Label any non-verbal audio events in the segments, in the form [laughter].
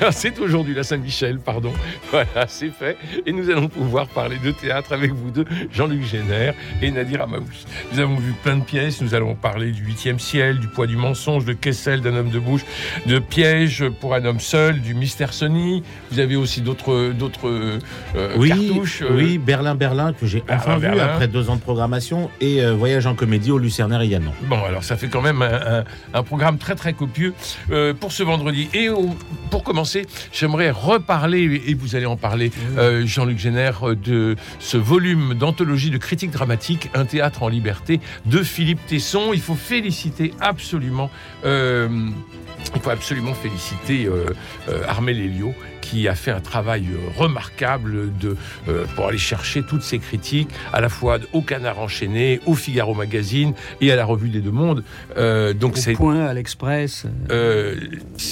[laughs] c'est aujourd'hui la Saint-Michel, pardon. [laughs] Voilà, c'est fait. Et nous allons pouvoir parler de théâtre avec vous deux, Jean-Luc Génère et Nadir Amaous. Nous avons vu plein de pièces. Nous allons parler du huitième ciel, du poids du mensonge, de Kessel, d'un homme de bouche, de piège pour un homme seul, du mystère Sony. Vous avez aussi d'autres d'autres euh, oui, cartouches. euh, Oui, Berlin, Berlin, que j'ai enfin vu Berlin. après deux ans de programmation, et euh, Voyage en comédie au Lucernaire Yannon. Bon, alors ça fait quand même un, un- un programme très très copieux pour ce vendredi. Et au- pour commencer, j'aimerais reparler, et vous allez en parler, euh, Jean-Luc Génère, euh, de ce volume d'anthologie de critique dramatique, Un théâtre en liberté, de Philippe Tesson. Il faut féliciter absolument, euh, il faut absolument féliciter euh, Armel Elio qui a fait un travail euh, remarquable de, euh, pour aller chercher toutes ces critiques, à la fois au Canard enchaîné, au Figaro Magazine et à la Revue des Deux Mondes. Euh, donc Au c'est point, à l'Express. euh,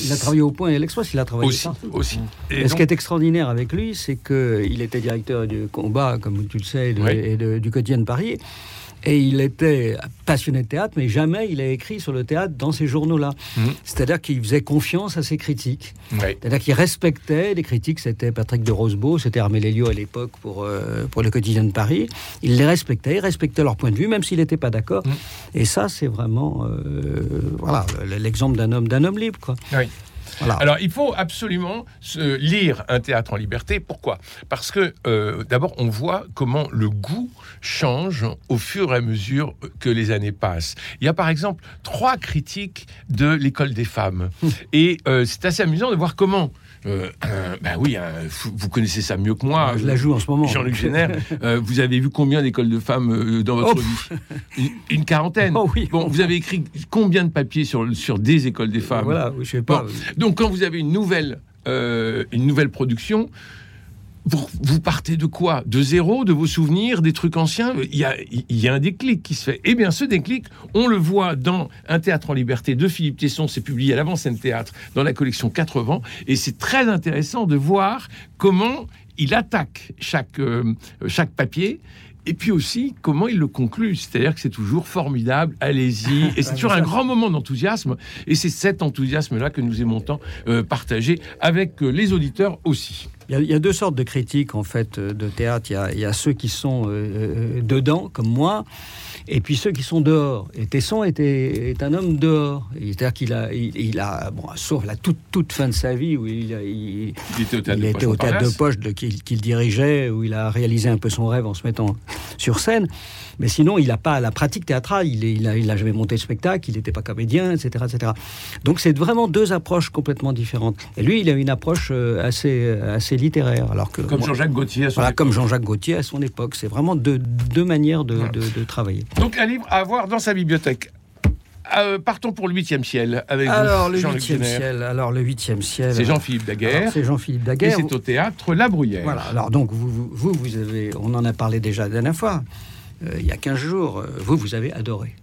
Il a travaillé au point et à l'Express, il a travaillé aussi, partout. aussi. Et ce qui est extraordinaire avec lui, c'est qu'il était directeur du combat, comme tu le sais, de- Oui. et de- du quotidien de Paris. Et il était passionné de théâtre, mais jamais il a écrit sur le théâtre dans ces journaux-là. Mhm. C'est-à-dire qu'il faisait confiance à ses critiques. C'est-à-dire qu'il respectait les critiques. C'était Patrick de Rosebeau, c'était Armel Elio à l'époque pour, euh, pour le quotidien de Paris. Il les respectait, il respectait leur point de vue, même s'il n'était pas d'accord. Mhm. Et ça, c'est vraiment euh, voilà, l'exemple d'un homme, d'un homme libre. Quoi. Oui. Voilà. Alors, il faut absolument se lire Un théâtre en liberté. Pourquoi? Parce que, euh, d'abord, on voit comment le goût change au fur et à mesure que les années passent. Il y a, par exemple, trois critiques de l'école des femmes. Et euh, c'est assez amusant de voir comment... euh, un- ben oui, un- vous connaissez ça mieux que moi. Je la joue en ce moment. Jean-Luc Génère, euh, vous avez vu combien d'écoles de femmes euh, dans votre Oh, vie une, une quarantaine. Oh oui. Bon, vous avez écrit combien de papiers sur, sur des écoles des femmes Voilà, je sais pas. Bon. Donc, quand vous avez une nouvelle, euh, une nouvelle production, vous, partez de quoi? De zéro, de vos souvenirs, des trucs anciens? Il y, a, y a un déclic qui se fait. Eh bien, ce déclic, on le voit dans Un théâtre en liberté de Philippe Tesson. C'est publié à l'avant-scène théâtre dans la collection 80. Et c'est très intéressant de voir comment il attaque chaque, euh, chaque papier. Et puis aussi, comment il le conclut. C'est-à-dire que c'est toujours formidable, allez-y. Et c'est toujours un grand moment d'enthousiasme. Et c'est cet enthousiasme-là que nous aimons tant euh, partager avec euh, les auditeurs aussi. Il y, a, deux sortes de critiques en fait euh, de théâtre. Il y a, ceux qui sont dedans, comme moi, et puis ceux qui sont dehors. Et Tesson était, est un homme dehors. C'est-à-dire qu'il a, il, il a, bon, sauf la toute, toute fin de sa vie où il, a- il, Il était au théâtre de était au théâtre de poche qu'il qu'il dirigeait, où il a réalisé un peu son rêve en se mettant sur scène. Mais sinon, il n'a pas la pratique théâtrale. Il, est- il, a, il a jamais monté de spectacle, il n'était pas comédien, etc., etc. Donc, c'est vraiment deux approches complètement différentes. Et lui, il a une approche euh, assez, assez littéraire. Alors que, Comme Jean-Jacques Gaultier à son voilà, époque. comme Jean-Jacques Gaultier à son époque. C'est vraiment deux, deux manières de, Voilà. de- de travailler. Donc, un livre à avoir dans sa bibliothèque. Euh, partons pour le huitième ciel avec Alors, vous, le huitième ciel. Alors, le huitième ciel. C'est Jean-Philippe Daguerre. C'est Jean-Philippe Et Daguerre. c'est au théâtre La Bruyère. Voilà, alors donc vous, vous avez, on en a parlé déjà la dernière fois, euh, il y a 15 jours, euh, vous, vous avez adoré.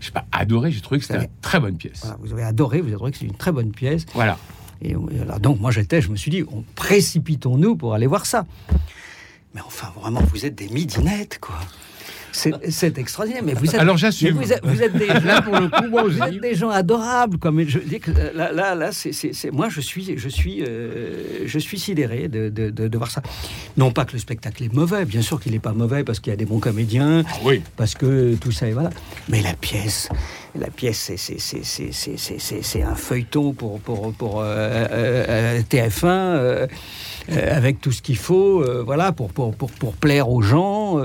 Je sais pas, adoré, j'ai trouvé que c'était une très bonne pièce. Voilà, vous avez adoré, vous avez trouvé que c'est une très bonne pièce. Voilà. Et, alors, donc moi j'étais, je me suis dit, on précipitons-nous pour aller voir ça. Mais enfin, vraiment, vous êtes des midinettes, quoi. C'est extraordinaire, mais vous êtes, Alors, j'assume. vous êtes, vous êtes des [laughs] Là, pour le coup, moi Vous aussi. êtes des gens adorables, quoi. Mais je dis que là, là, là, c'est, moi, je suis, je suis, euh, je suis sidéré de, de, de- de voir ça. Non pas que le spectacle est mauvais, bien sûr qu'il n'est pas mauvais parce qu'il y a des bons comédiens, Oui. parce que tout ça, et voilà. Mais la pièce, la pièce, c'est, un feuilleton pour, pour, pour euh, euh, euh, TF1, euh, euh, avec tout ce qu'il faut, voilà, pour, pour, pour, pour plaire aux gens.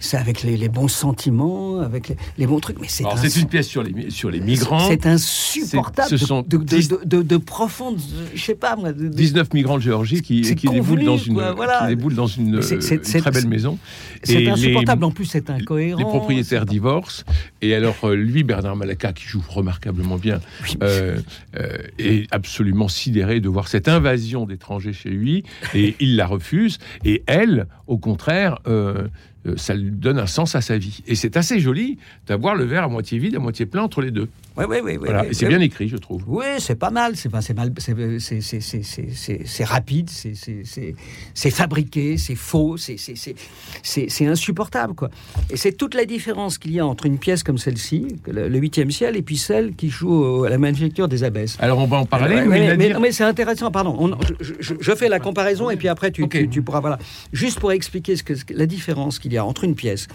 C'est avec les, les bons sentiments, avec les, les bons trucs. Mais c'est un- une pièce sur les, mi- sur les migrants. c'est insupportable. Ce sont de, de, dix- de, de- de profondes, je sais pas moi. de- de- 19 migrants de Géorgie qui, qui, déboulent, dans une, quoi, voilà. qui déboulent dans une, C'est- c'est- une c'est- très belle maison. C'est insupportable. les- En plus, c'est incohérent. Les propriétaires divorcent. Et alors, euh, lui, Bernard Malaka, qui joue remarquablement bien, Oui. euh, euh, est absolument sidéré de voir cette invasion d'étrangers chez lui. Et il la refuse. Et elle, au contraire, euh, ça lui donne un sens à sa vie. Et c'est assez joli d'avoir le verre à moitié vide, à moitié plein entre les deux. Oui, oui, oui. Voilà. oui, Et c'est oui, bien écrit, je trouve. Oui, c'est pas mal. C'est mal. C'est, rapide. C'est, fabriqué. C'est faux. C'est, insupportable, quoi. Et c'est toute la différence qu'il y a entre une pièce comme celle-ci, le huitième ciel, et puis celle qui joue à la manufacture des abbesses. Alors, on va en parler, Ouais, mais, mais, mais- Nadir- mais c'est intéressant, pardon. On- je, je- je fais la comparaison et puis après tu, tu- tu pourras. Voilà. Juste pour expliquer ce que, ce que- la différence qu'il y a entre une pièce,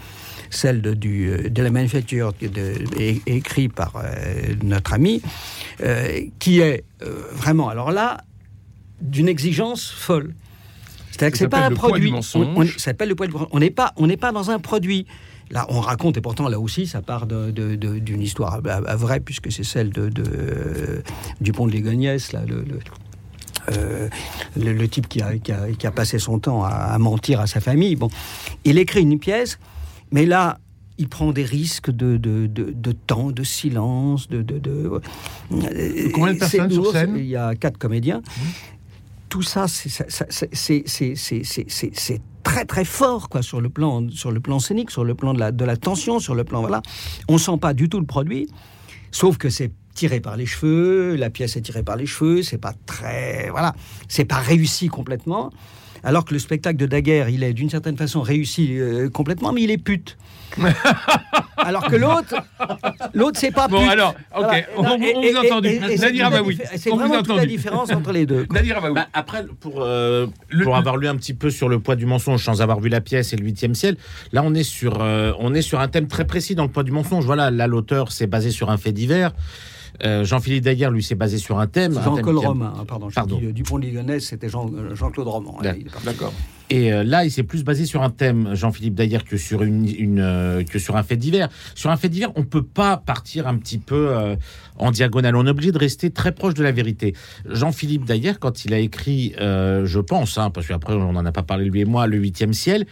celle de, du, de la manufacture de, é- écrit par euh, notre ami, euh, qui est euh, vraiment, alors là, d'une exigence folle. C'est-à-dire que c'est pas un produit. On- s'appelle le poids du On n'est pas, on n'est pas dans un produit. Là, on raconte, et pourtant là aussi, ça part d'une histoire à- à- à vraie, puisque c'est celle de, de, euh, du pont de Ligonnès, là, le, le, euh, le- le type qui a, qui, a, qui a passé son temps à, à mentir à sa famille. Bon, il écrit une pièce, mais là, il prend des risques de, de, de, de temps, de silence, de... euh, Combien de personnes sur scène Il y a quatre comédiens. Tout ça, c'est très très fort quoi sur le plan sur le plan scénique, sur le plan de la, de la tension, sur le plan voilà. On sent pas du tout le produit, sauf que c'est tiré par les cheveux, la pièce est tirée par les cheveux, c'est pas très voilà, c'est pas réussi complètement. Alors que le spectacle de Daguerre, il est d'une certaine façon réussi euh, complètement, mais il est pute. [laughs] alors que l'autre, l'autre c'est pas Bon, pute. alors, ok, Voilà. on- on Et- vous a entendu. Nadir Abaoui, C'est on vous a vraiment toute la différence entre les deux. [laughs] Nadir Abaoui. Bah, après, pour, euh, Le- pour avoir lu un petit peu sur le poids du mensonge sans avoir vu la pièce et le huitième ciel, là on est sur euh, on est sur un thème très précis dans le poids du mensonge. Voilà, là l'auteur s'est basé sur un fait divers. Euh, Jean-Philippe Daguerre, lui, s'est basé sur un thème. Jean-Claude Romain, hein, pardon. Pardon. dit, euh, Dupont de Ligonnès, c'était Jean, euh, Jean-Claude Romain. D'accord. Il est parti. D'accord. Et là, il s'est plus basé sur un thème, Jean-Philippe Daguerre, que sur une, une, que sur un fait divers. Sur un fait divers, on peut pas partir un petit peu euh, en diagonale. On est obligé de rester très proche de la vérité. Jean-Philippe Daguerre, quand il a écrit, euh, je pense, hein, parce qu'après on n'en a pas parlé lui et moi, le huitième ciel.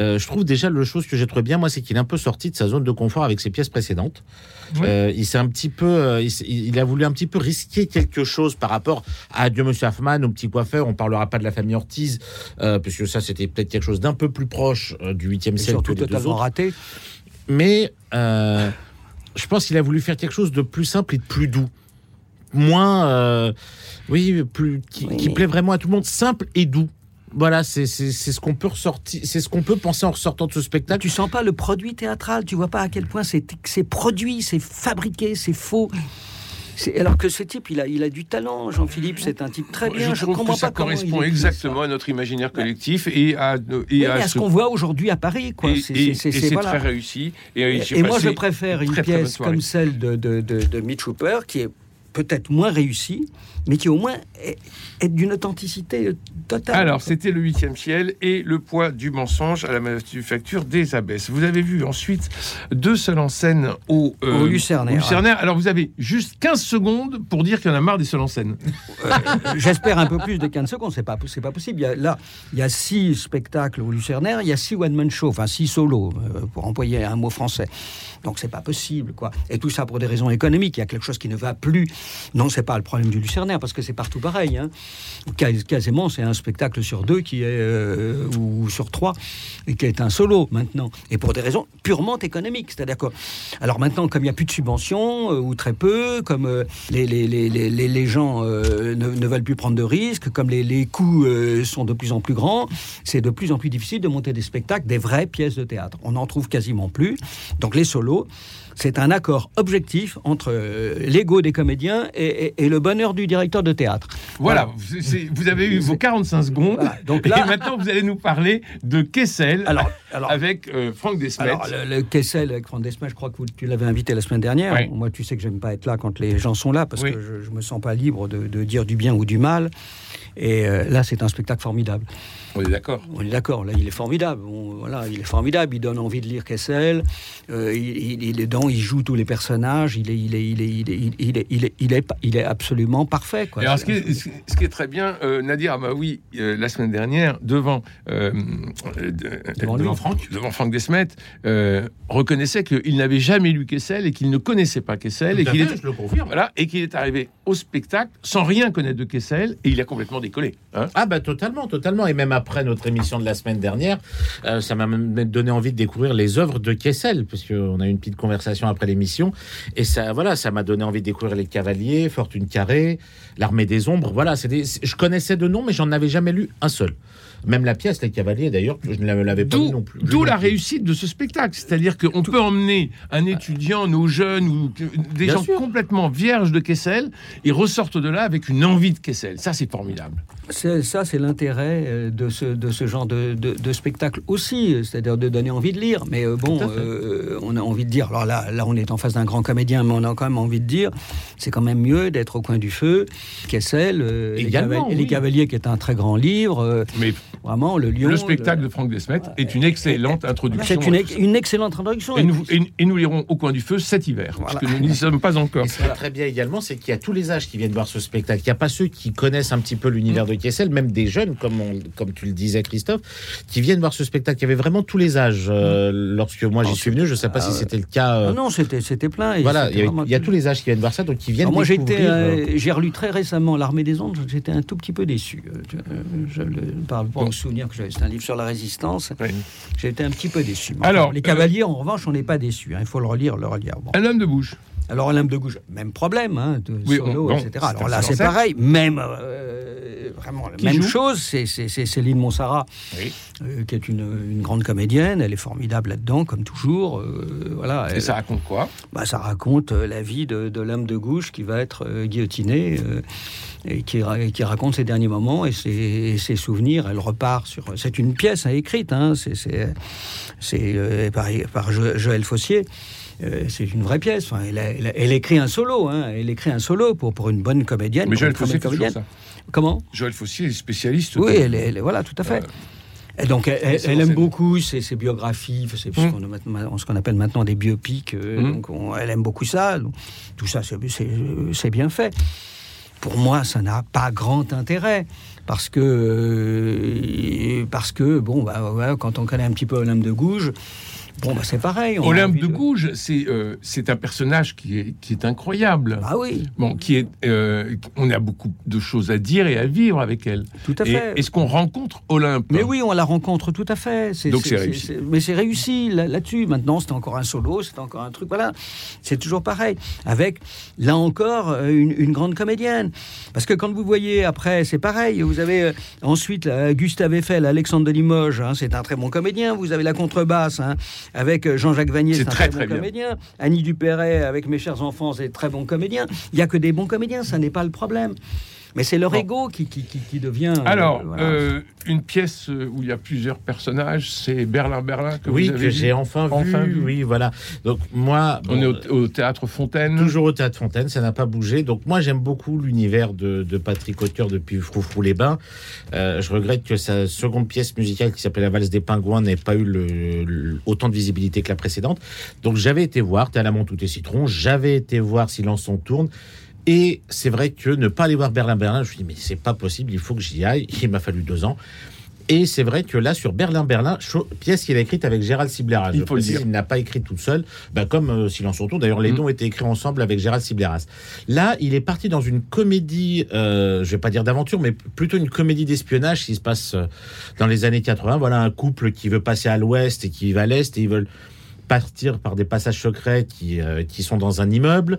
Euh, je trouve déjà le chose que j'ai trouvé bien, moi, c'est qu'il est un peu sorti de sa zone de confort avec ses pièces précédentes. Oui. Euh, il s'est un petit peu, euh, il, a voulu un petit peu risquer quelque chose par rapport à Adieu Monsieur Hoffman, au petit coiffeur. On parlera pas de la famille Ortiz, euh, puisque ça c'était peut-être quelque chose d'un peu plus proche euh, du 8e Et siècle que surtout les deux totalement autres. raté. Mais euh, je pense qu'il a voulu faire quelque chose de plus simple et de plus doux, moins, euh, oui, plus qui, Oui, qui mais- plaît vraiment à tout le monde, simple et doux. Voilà, c'est c'est- c'est ce qu'on peut ressortir, c'est ce qu'on peut penser en ressortant de ce spectacle. Tu sens pas le produit théâtral, tu vois pas à quel point c'est c'est produit, c'est fabriqué, c'est faux. C'est- Alors que ce type, il a, il a du talent. Jean-Philippe, c'est un type très bien. je Je, trouve comprends que ça pas comment il correspond exactement ça. à notre imaginaire collectif et à, et Oui, à ce qu'on voit aujourd'hui à Paris, quoi. et- C'est- voilà. très réussi. Et, et moi, je préfère une très, pièce comme celle de, de, de, de Mitch Hooper, qui est peut-être moins réussie, mais qui au moins est, est d'une authenticité totale. Alors, c'était le huitième ciel et le poids du mensonge à la manufacture des abbesses. Vous avez vu ensuite deux seuls en scène au, euh, Au Lucernaire, au Lucernaire. Alors, vous avez juste 15 secondes pour dire qu'il y en a marre des seuls en scène. Euh, J'espère un peu plus de 15 secondes, c'est pas, pas possible. Il y a, là, il y a six spectacles au Lucernaire, il y a six one-man shows, enfin six solos, euh, pour employer un mot français. Donc c'est pas possible, quoi. Et tout ça pour des raisons économiques. Il y a quelque chose qui ne va plus. Non, c'est pas le problème du Lucernaire, parce que c'est partout pareil. Hein. Quas- Quasiment, c'est un spectacle sur deux qui est, euh, ou sur trois, et qui est un solo maintenant. Et pour des raisons purement économiques. C'est-à-dire que, alors maintenant, comme il n'y a plus de subventions, euh, ou très peu, comme euh, les, les, les, les, gens euh, ne, ne veulent plus prendre de risques, comme les, coûts sont de plus en plus grands, c'est de plus en plus difficile de monter des spectacles, des vraies pièces de théâtre. On n'en trouve quasiment plus. Donc les solos, c'est un accord objectif entre euh, l'ego des comédiens et, et- et le bonheur du directeur de théâtre. Voilà, vous avez eu vos 45 secondes. Voilà, donc là- et maintenant, vous allez nous parler de Kessel Alors, alors, avec euh, Franck Desmet. Alors, le, le Kessel avec Franck Desmet, je crois que vous- tu l'avais invité la semaine dernière. Oui. Moi, tu sais que j'aime pas être là quand les gens sont là parce Oui. que je, je me sens pas libre de, de dire du bien ou du mal. Et euh, là, c'est un spectacle formidable. On est d'accord. On est d'accord. Là, il est formidable. On, voilà, il est formidable. Il donne envie de lire Kessel. Euh, il, il, est dans, il joue tous les personnages. Il est, il est, il est, il est, il est, il est, il est, il est absolument parfait. Quoi. Alors, ce qui, est, ce qui, est, très bien, euh, Nadir Amaoui, euh, la semaine dernière, devant, euh, euh, devant, devant Franck, devant Franck Desmet, euh, reconnaissait qu'il n'avait jamais lu Kessel et qu'il ne connaissait pas Kessel Tout et qu'il est, voilà, et qu'il est arrivé au spectacle sans rien connaître de Kessel et il a complètement décollé. Hein ah bah totalement, totalement, et même après après notre émission de la semaine dernière, euh, ça m'a même donné envie de découvrir les œuvres de Kessel, parce qu'on a eu une petite conversation après l'émission. Et ça, voilà, ça m'a donné envie de découvrir Les Cavaliers, Fortune Carrée, L'Armée des Ombres. Voilà, c'est je connaissais de nom, mais j'en avais jamais lu un seul. Même la pièce, Les Cavaliers, d'ailleurs, je ne l'avais pas lu non plus. D'où la réussite de ce spectacle. C'est-à-dire qu'on peut emmener un étudiant, nos jeunes, ou des Bien gens sûr. complètement vierges de Kessel, ils ressortent de là avec une envie de Kessel. Ça, c'est formidable. C'est- Ça, c'est l'intérêt euh, de ce, de ce genre de, de- de spectacle aussi, c'est-à-dire de donner envie de lire. Mais euh, bon, euh, on a envie de dire, alors là, là, on est en face d'un grand comédien, mais on a quand même envie de dire, c'est quand même mieux d'être au coin du feu, Kessel, euh, les. Cavaliers, qui est un très grand livre, euh, Mais vraiment, le lion. le spectacle de Franck Desmet est une excellente introduction. C'est une, excellente introduction. Et nous, et- et nous lirons au coin du feu cet hiver, Voilà. parce que nous n'y sommes pas encore. Et ce qui est très bien également, c'est qu'il y a tous les âges qui viennent voir ce spectacle. Il n'y a pas ceux qui connaissent un petit peu l'univers de Kessel, même des jeunes, comme, on- comme tu le disais, Christophe, qui viennent voir ce spectacle. Il y avait vraiment tous les âges. euh, lorsque moi j'y suis venu, je ne sais pas si c'était le cas. euh, Ah non, c'était c'était plein. et voilà, il y, vraiment a tous les âges qui viennent voir ça, donc qui viennent Alors moi, j'étais, euh, euh, j'ai relu très récemment L'Armée des Ondes. J'étais un tout petit peu déçu. Je, je le par rapport au souvenir que j'avais. C'est un livre sur la résistance. J'ai été un petit peu déçu. Alors, les euh, Cavaliers, en revanche, on n'est pas déçu. hein. Il faut le relire, le relire. Bon. Un homme de bouche. Alors, Olympe de Gouges, même problème, hein, de Oui, solo, etc. Alors là, c'est pareil. Même, euh, vraiment, la même chose. C'est- Céline Monsara, Oui. euh, qui est une, une grande comédienne. Elle est formidable là-dedans, comme toujours. Euh, voilà. Et Elle- ça raconte quoi? Bah, ça raconte la vie de, de l'homme de gauche qui va être guillotiné et qui, ra- qui raconte ses derniers moments et ses, et ses souvenirs. Elle repart sur. C'est une pièce hein, écrite, hein, c'est par, par Jo- Joël Fossier. Euh, c'est une vraie pièce. Enfin, elle, a- elle a- elle écrit un solo. Hein, elle écrit un solo pour, pour une bonne comédienne. Mais Joël Fossier bonne fait toujours comédienne. ça. Comment? Joël Fossier est spécialiste. Oui, elle, est- elle voilà, tout à fait. Euh, Et donc, elle, aime beaucoup ses, ses biographies, c'est ce qu'on appelle maintenant des biopics. euh, Mm. Donc, on- elle aime beaucoup ça. Donc, tout ça, c'est- bien fait. Pour moi, ça n'a pas grand intérêt. Parce que, euh, parce que bon, bah, quand on connaît un petit peu Olympe de Gouges, bon, bah, c'est pareil. Olympe de Gouges, c'est euh, un personnage qui est, qui est incroyable. Ah oui, Bon, qui est, euh, on a beaucoup de choses à dire et à vivre avec elle. tout à fait. est-ce qu'on rencontre Olympe Mais oui, on la rencontre tout à fait. Donc c'est réussi. mais c'est réussi là- là-dessus. Maintenant, c'est encore un solo, c'est encore un truc. Voilà, c'est toujours pareil. Avec là encore euh, une, une grande comédienne. Parce que quand vous voyez après, c'est pareil. Vous avez euh, ensuite Gustave Eiffel, Alexandre de Limoges, hein, c'est un très bon comédien. Vous avez la contrebasse hein, avec euh, Jean-Jacques Vanier, C'est un très, très, très bon bien. comédien. Annie Dupéret avec Mes chers enfants, c'est très bon comédien. Il n'y a que des bons comédiens, ça n'est pas le problème. Mais c'est leur Bon. ego qui, qui, qui, qui devient. euh, Alors, voilà. euh, une pièce où il y a plusieurs personnages, c'est Berlin Berlin que oui, vous avez que j'ai enfin, Enfin vu, vu. Oui, voilà. Donc moi, On bon, est au, au théâtre Fontaine. Toujours au Théâtre Fontaine, ça n'a pas bougé. Donc moi j'aime beaucoup l'univers de, de Patrick Auteur depuis Froufrou les Bains. Euh, je regrette que sa seconde pièce musicale qui s'appelle La valse des pingouins n'ait pas eu le, le- autant de visibilité que la précédente. Donc j'avais été voir T'es à la tout est citron, j'avais été voir Silence on tourne. Et c'est vrai que ne pas aller voir Berlin Berlin, je me suis dit mais c'est pas possible, il faut que j'y aille. Il m'a fallu deux ans. Et c'est vrai que là, sur Berlin Berlin, cho- pièce qu'il a écrite avec Gérald Sibleras. Il faut le dire. Il n'a pas écrit tout seul, bah, comme euh, Silence on tourne. D'ailleurs, les Mm. deux ont été écrits ensemble avec Gérald Sibleras. Là, il est parti dans une comédie, euh, je vais pas dire d'aventure, mais plutôt une comédie d'espionnage qui se passe euh, dans les années 80. Voilà un couple qui veut passer à l'ouest et qui va à l'est et ils veulent partir par des passages secrets qui, euh, qui sont dans un immeuble.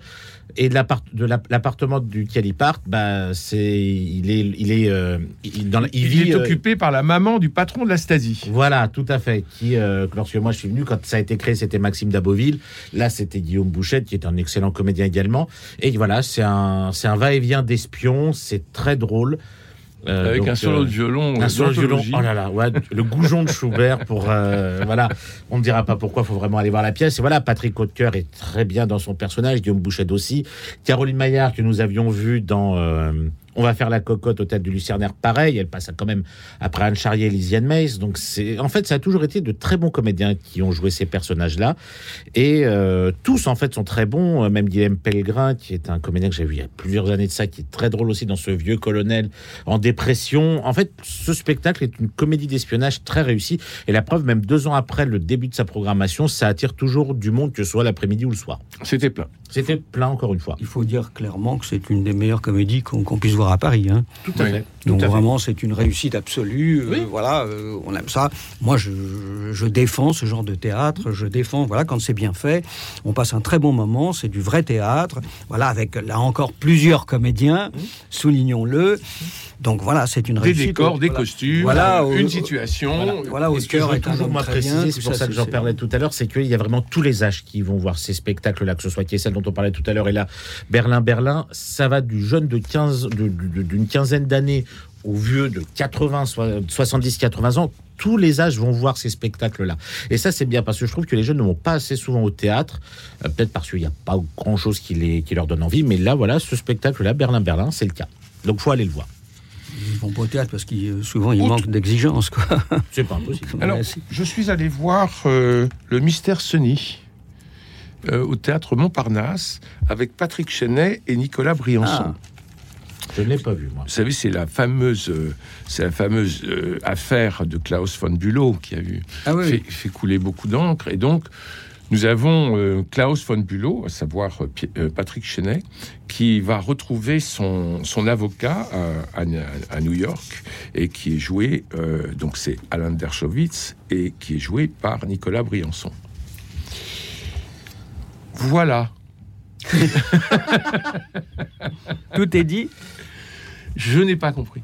Et de l'appart- de l'app- l'appartement duquel ils partent, bah, c'est, il est, il est, euh, il, dans la- il Il, vit, est euh, occupé par la maman du patron de la Stasi. voilà, tout à fait. Qui, lorsque moi je suis venu, quand ça a été créé, c'était Maxime Daboville. Là, c'était Guillaume Bouchette, qui est un excellent comédien également. Et voilà, c'est un, c'est un va-et-vient d'espion. C'est très drôle. Euh, avec donc, un solo euh, de violon. un solo de violon. Oh là là, ouais, le goujon de Schubert pour euh, [laughs] voilà. On ne dira pas pourquoi. Faut vraiment aller voir la pièce. Et voilà, Patrick Hautecoeur est très bien dans son personnage. Guillaume Bouchette aussi. Caroline Maillard que nous avions vu dans euh, On va faire la cocotte au théâtre du Lucernaire. Pareil, elle passe quand même après Anne Charrier et Lisiane Mace. Donc c'est en fait ça a toujours été de très bons comédiens qui ont joué ces personnages-là. Et euh, tous en fait sont très bons. Euh, Même Guillaume Pellegrin qui est un comédien que j'ai vu il y a plusieurs années de ça, qui est très drôle aussi dans ce vieux colonel en dépression. En fait, ce spectacle est une comédie d'espionnage très réussie. Et la preuve, même deux ans après le début de sa programmation, ça attire toujours du monde, que ce soit l'après-midi ou le soir. C'était plein. C'était plein encore une fois. Il faut dire clairement que c'est une des meilleures comédies qu'on puisse voir à Paris. hein. Tout à Oui. fait. Donc à vraiment, c'est une réussite absolue. Euh, Oui. voilà, euh, on aime ça. Moi, je, je défends ce genre de théâtre. Je défends, voilà, quand c'est bien fait, on passe un très bon moment. C'est du vrai théâtre. Voilà, avec là encore plusieurs comédiens. Soulignons-le. Donc voilà, c'est une Des réussite. décors, des Voilà. costumes, Voilà, au- une au- situation. Voilà, voilà, au cœur est toujours moi très préciser, bien. c'est pour ça que j'en parlais tout à l'heure, c'est qu'il y a vraiment tous les âges qui vont voir ces spectacles-là, que ce soit Kessel dont on parlait tout à l'heure et là, Berlin, Berlin, ça va du jeune de 15, de- de- d'une quinzaine d'années au vieux de 80, 70, 80 ans. Tous les âges vont voir ces spectacles-là. Et ça, c'est bien parce que je trouve que les jeunes ne vont pas assez souvent au théâtre, euh, peut-être parce qu'il n'y a pas grand-chose qui, les, qui leur donne envie. Mais là, voilà, ce spectacle-là, Berlin, Berlin, c'est le cas. Donc, faut aller le voir. Ils vont pas au théâtre parce qu'il souvent il Outre- manque d'exigence, quoi. C'est pas impossible. [laughs] Alors, je suis allé voir euh, le Mystère Sony euh, au théâtre Montparnasse avec Patrick Chenet et Nicolas Briançon. Ah. Je ne l'ai pas vu, moi. Vous savez, c'est la fameuse, euh, c'est la fameuse euh, affaire de Klaus von Bülow qui a eu Ah oui, fait, fait couler beaucoup d'encre. Et donc, nous avons euh, Klaus von Bülow, à savoir euh, Patrick Chenet, qui va retrouver son, son avocat à, à- à New York et qui est joué, donc c'est Alain Dershowitz, et qui est joué par Nicolas Briançon. Voilà. [laughs] Tout est dit. Je n'ai pas compris.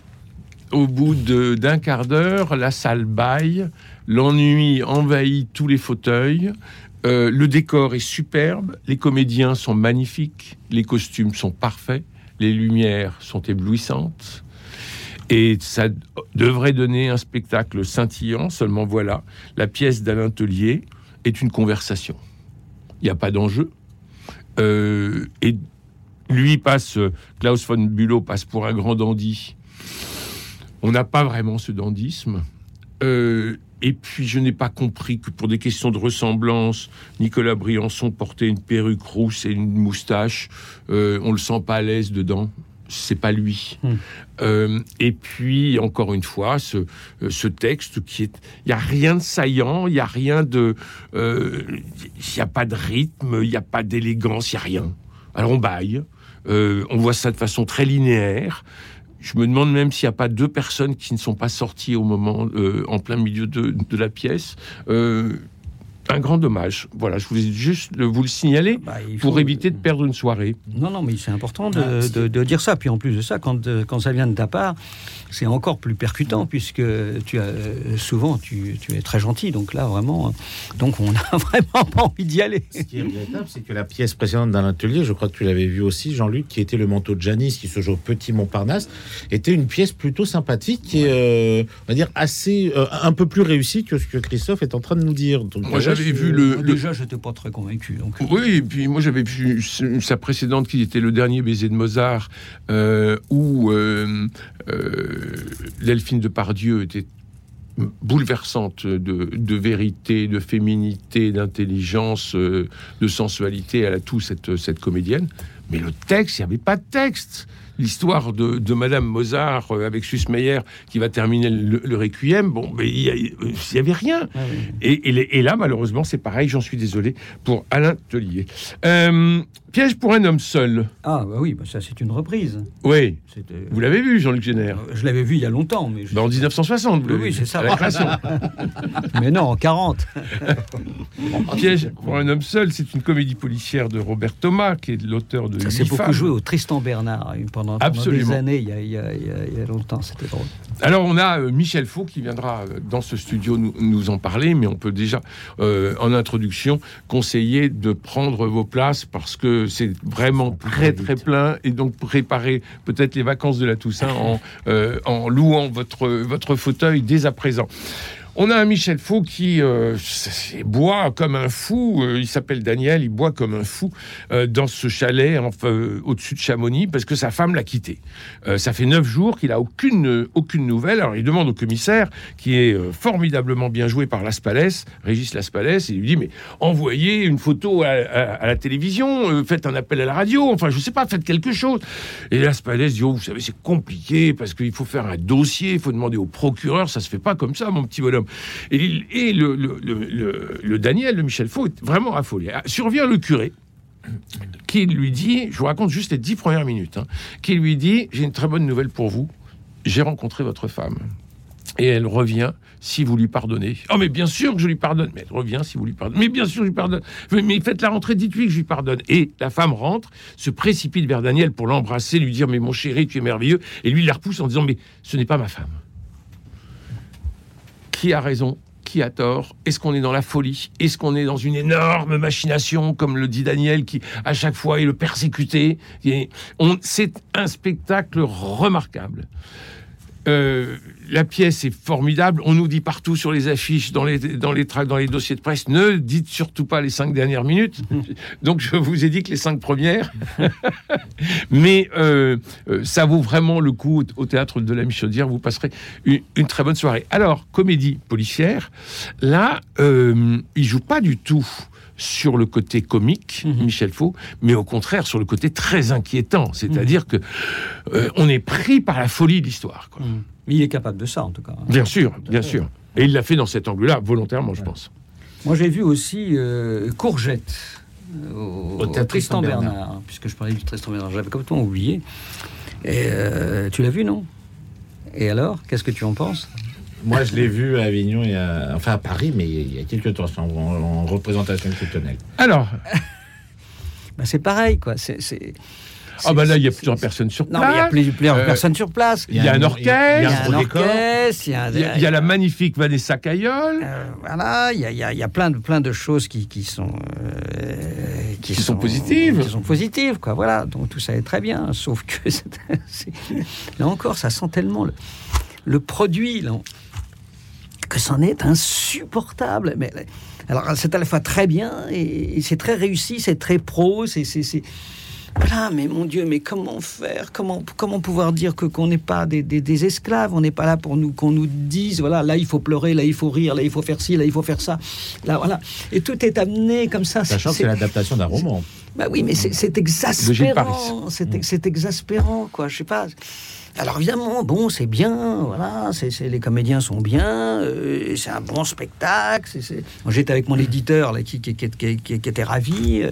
Au bout d'un quart d'heure, la salle baille, l'ennui envahit tous les fauteuils, euh, le décor est superbe, les comédiens sont magnifiques, les costumes sont parfaits, les lumières sont éblouissantes. Et ça devrait donner un spectacle scintillant, seulement voilà, la pièce d'Alain Tellier est une conversation. Il n'y a pas d'enjeu. Euh, et lui passe, Klaus von Bülow passe pour un grand dandy. On n'a pas vraiment ce dandysme. Euh, et puis, je n'ai pas compris que pour des questions de ressemblance, Nicolas Briançon portait une perruque rousse et une moustache. Euh, on le sent pas à l'aise dedans. C'est pas lui. Hmm. Euh, et puis, encore une fois, ce, euh, ce texte qui est. Il n'y a rien de saillant, il n'y a rien de. euh, Il n'y a pas de rythme, il n'y a pas d'élégance, il n'y a rien. Alors on baille, euh, on voit ça de façon très linéaire. Je me demande même s'il n'y a pas deux personnes qui ne sont pas sorties au moment, en plein milieu de, de la pièce. Un grand dommage. Voilà, je voulais juste vous le signaler Bah, pour faut- éviter de perdre une soirée. Non, non, mais c'est important de, Ah, c'est- de- de dire ça. Puis en plus de ça, quand, euh, quand ça vient de ta part, c'est encore plus percutant puisque tu as euh, souvent tu, tu es très gentil. Donc là, vraiment, euh, donc on [laughs] n'a vraiment pas envie d'y aller. Ce qui est regrettable, c'est que la pièce précédente d'un atelier, je crois que tu l'avais vu aussi, Jean-Luc, qui était le manteau de Janice, qui se joue au Petit Montparnasse, était une pièce plutôt sympathique et, euh, on va dire, assez, euh, un peu plus réussie que ce que Christophe est en train de nous dire. Donc, Moi, j'avais vu le, Moi, le- Déjà, j'étais pas très convaincu. Donc, Oui, et puis moi j'avais vu sa précédente qui était le dernier baiser de Mozart, euh, où euh, euh, Delphine de Pardieu était bouleversante de, de vérité, de féminité, d'intelligence, euh, de sensualité. Elle a tout cette, cette comédienne. Mais le texte, il n'y avait pas de texte. L'histoire de, de Madame Mozart euh, avec Sussmeyer qui va terminer le, le requiem, bon, mais il n'y avait rien. Ah oui. Et, et les- et là, malheureusement, c'est pareil, j'en suis désolé pour Alain Tellier. Euh, piège pour un homme seul. Ah, bah oui, bah ça, c'est une reprise. Oui, vous l'avez vu, Jean-Luc Génère Euh, Je l'avais vu il y a longtemps, mais, je- Ben, En 1960, vous Oui, c'est ça. à la création. [laughs] mais non, en 40. [laughs] Piège pour un homme seul, c'est une comédie policière de Robert Thomas, qui est l'auteur de Ça s'est beaucoup joué au Tristan Bernard pendant, pendant Absolument. des années, il y a, il y a- il y longtemps, c'était drôle. Alors, on a euh, Michel Faux qui viendra euh, dans ce studio nous, nous en parler, mais on peut déjà, euh, en introduction, conseiller de prendre vos places parce que c'est vraiment très, très plein et donc préparer peut-être les vacances de la Toussaint en, euh, en louant votre, votre fauteuil dès à présent. On a un Michel Faux qui euh, boit comme un fou. euh, il s'appelle Daniel. Il boit comme un fou euh, dans ce chalet enfin, au-dessus de Chamonix parce que sa femme l'a quitté. Ça fait neuf jours qu'il a aucune aucune nouvelle. Alors il demande au commissaire, qui est formidablement bien joué par Laspalès, Régis Laspalès, il lui dit mais envoyez une photo à, la télévision, faites un appel à la radio, enfin je sais pas, faites quelque chose. Et Laspalès dit oh vous savez c'est compliqué parce qu'il faut faire un dossier, il faut demander au procureur, ça se fait pas comme ça mon petit bonhomme. Et, le, Daniel, le Michel Faux, est vraiment affolé. Ah, Survient le curé, qui lui dit, je vous raconte juste les dix premières minutes, hein, qui lui dit, j'ai une très bonne nouvelle pour vous, j'ai rencontré votre femme. Et elle revient si vous lui pardonnez. Oh, mais bien sûr que je lui pardonne. Mais elle revient si vous lui pardonnez. Mais bien sûr, je lui pardonne. Mais faites la rentrée, dites-lui que je lui pardonne. Et la femme rentre, se précipite vers Daniel pour l'embrasser, lui dire Mais mon chéri, tu es merveilleux. Et lui, il la repousse en disant Mais ce n'est pas ma femme. Qui a raison? Qui a tort? Est-ce qu'on est dans la folie? Est-ce qu'on est dans une énorme machination, comme le dit Daniel, qui à chaque fois est le persécuté? C'est un spectacle remarquable. Euh, la pièce est formidable. On nous dit partout sur les affiches, dans les, dans les tracts, dans les dossiers de presse, ne dites surtout pas les cinq dernières minutes. [laughs] Donc je vous ai dit que les cinq premières. [laughs] Mais euh, euh, ça vaut vraiment le coup au théâtre de la Michaudière. Vous passerez une, très bonne soirée. Alors, comédie policière, là, euh, il joue pas du tout sur le côté comique, mhm. Michel Faux, mais au contraire sur le côté très inquiétant. C'est-à-dire mhm. que euh, on est pris par la folie de l'histoire. Mhm. Mais il est capable de ça, en tout cas. Bien sûr, bien sûr. Et il l'a fait dans cet angle-là, volontairement, je pense. Moi, j'ai vu aussi euh, Courgette euh, au, Tristan, Bernard, puisque je parlais du Tristan Bernard. J'avais complètement oublié. Et tu l'as vu, non? Et alors, qu'est-ce que tu en penses? Moi, je l'ai vu à Avignon, et enfin à Paris, mais il y a quelques temps, en, en représentation exceptionnelle. Alors [laughs] bah, C'est pareil, quoi. C'est. Ah bah là, il y a plusieurs personnes sur place. Non, il y a plusieurs euh, personnes sur place. Il y a un orchestre. Il y a un orchestre. Il y a la magnifique Vanessa Caillol. Euh, voilà, il y, a, il y a, plein de plein de choses qui, qui sont euh, qui, sont, positives. Qui sont positives, quoi. Voilà, donc tout ça est très bien. Sauf que [laughs] là encore, ça sent tellement le, le produit. Là que c'en est insupportable. Mais alors c'est à la fois très bien et, c'est très réussi, c'est très pro, c'est voilà, mais mon Dieu, mais comment faire? Comment comment pouvoir dire que qu'on n'est pas des, des, esclaves? On n'est pas là pour nous qu'on nous dise voilà, là il faut pleurer, là il faut rire, là il faut faire ci, là il faut faire ça. Là voilà, et tout est amené comme ça. Sachant que c'est l'adaptation d'un roman. Bah oui, mais c'est exaspérant. C'est exaspérant, quoi. Je sais pas. Alors évidemment, bon, c'est bien, voilà, c'est, les comédiens sont bien, euh, c'est un bon spectacle. J'étais avec mon éditeur là, qui, qui, était ravi. Euh,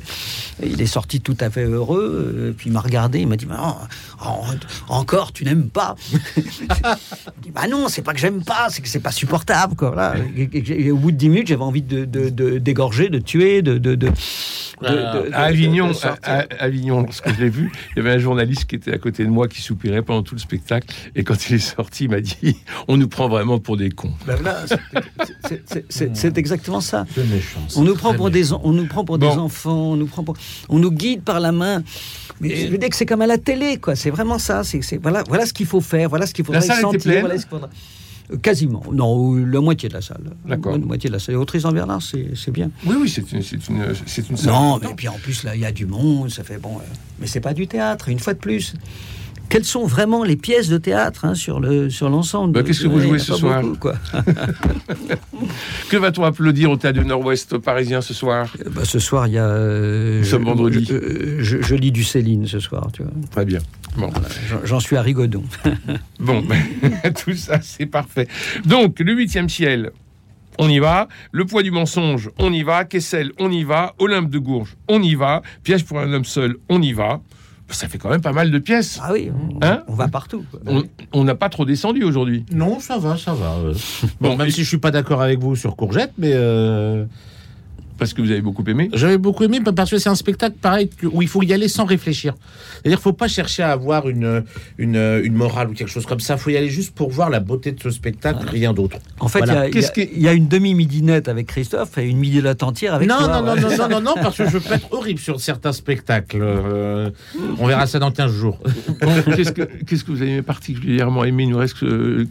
il est sorti tout à fait heureux. Euh, puis il m'a regardé, il m'a dit oh, encore, tu n'aimes pas [laughs] dit, Bah non, c'est pas que j'aime pas, c'est que c'est pas supportable. Quoi, Et, au bout de 10 minutes, j'avais envie de, dégorger, de tuer, de. de, à Avignon, à, Avignon, lorsque je l'ai vu, il y avait un journaliste qui était à côté de moi qui soupirait pendant tout le spectacle et quand il est sorti, il m'a dit [laughs] On nous prend vraiment pour des cons. Ben c'est exactement ça. On nous prend pour des, on nous prend pour des enfants, on nous, prend pour, on nous guide par la main. Mais je veux dire que c'est comme à la télé, quoi. C'est vraiment ça. C'est voilà, voilà ce qu'il faut faire, voilà ce qu'il faudrait sentir. Voilà ce Quasiment. Non, la moitié de la salle. D'accord. La moitié de la salle. Autrice en Bernard, c'est bien. Oui, oui, c'est une, une, une, salle. Non, mais puis en plus, là, il y a du monde, ça fait bon. Euh, mais c'est pas du théâtre, une fois de plus quelles sont vraiment les pièces de théâtre hein, sur le sur l'ensemble. Bah, qu'est-ce que vous jouez ce soir Que va-t-on applaudir au théâtre du Nord-Ouest parisien ce soir? Euh, bah, Ce soir, il y a. Euh, Nous vendredi. Euh, je, lis du Céline ce soir, tu vois. Très bien. Bon. J'en suis à Rigaudon. [laughs] bon, [laughs] tout ça, c'est parfait. Donc, le huitième ciel, on y va. Le poids du mensonge, on y va. Kessel, on y va. Olympe de Gourges, on y va. Piège pour un homme seul, on y va ça fait quand même pas mal de pièces. Ah oui, on, hein va partout. On n'a pas trop descendu aujourd'hui. Non, ça va, ça va. [laughs] bon, même si je suis pas d'accord avec vous sur Courgette, mais euh, parce que vous avez beaucoup aimé J'avais beaucoup aimé parce que c'est un spectacle pareil où il faut y aller sans réfléchir. C'est-à-dire qu'il faut pas chercher à avoir une, une, une, morale ou quelque chose comme ça. Il faut y aller juste pour voir la beauté de ce spectacle, rien d'autre. En fait, il y, a une demi-midinette avec Christophe et une midinette entière avec non, toi. Non, non, non, non, non, non, parce que je peux être [laughs] horrible sur certains spectacles. Euh, on verra ça dans 15 jours. qu'est-ce, que, qu'est-ce que vous avez particulièrement aimé Il nous reste que,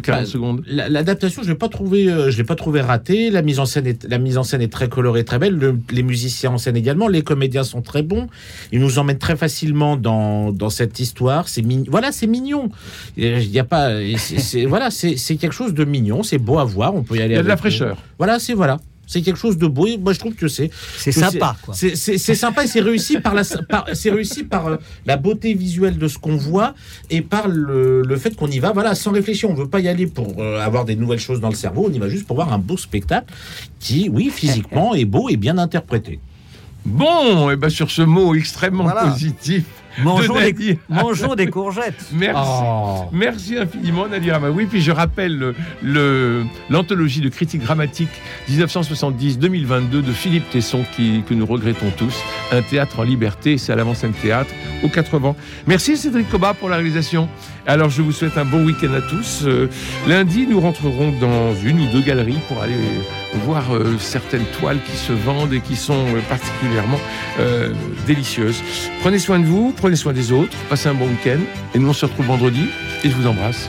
40 bah, secondes. L'adaptation, je ne l'ai pas trouvé, euh, je l'ai pas trouvé ratée. La mise en scène est, la mise en scène est très colorée, très belle. les musiciens en scène également. Les comédiens sont très bons. Ils nous emmènent très facilement dans, dans cette histoire. C'est voilà, c'est mignon. Il y a pas, c'est, voilà, c'est, quelque chose de mignon. C'est beau à voir. On peut y aller. Il y a de la fraîcheur. Voilà, c'est voilà. C'est quelque chose de beau. moi, je trouve que c'est c'est sympa. C'est sympa et c'est réussi par la c'est réussi par euh, la beauté visuelle de ce qu'on voit et par le, le fait qu'on y va voilà sans réfléchir. On veut pas y aller pour euh, avoir des nouvelles choses dans le cerveau. On y va juste pour voir un beau spectacle qui, oui, physiquement [laughs] est beau et bien interprété. Bon, et ben sur ce mot extrêmement Voilà. positif, Mangeons, de des, mangeons des courgettes. [laughs] merci. Oh. Merci infiniment Nadir Amaoui. Puis je rappelle le- le- l'anthologie de critique grammatique 1970-2022 de Philippe Tesson qui, que nous regrettons tous. Un théâtre en liberté, c'est à l'avant-scène théâtre aux 80. Merci Cédric Cobat pour la réalisation. Alors je vous souhaite un bon week-end à tous. Euh, lundi, nous rentrerons dans une ou deux galeries pour aller voir euh, certaines toiles qui se vendent et qui sont euh, particulièrement euh, délicieuses. Prenez soin de vous, prenez soin des autres, passez un bon week-end et nous on se retrouve vendredi et je vous embrasse.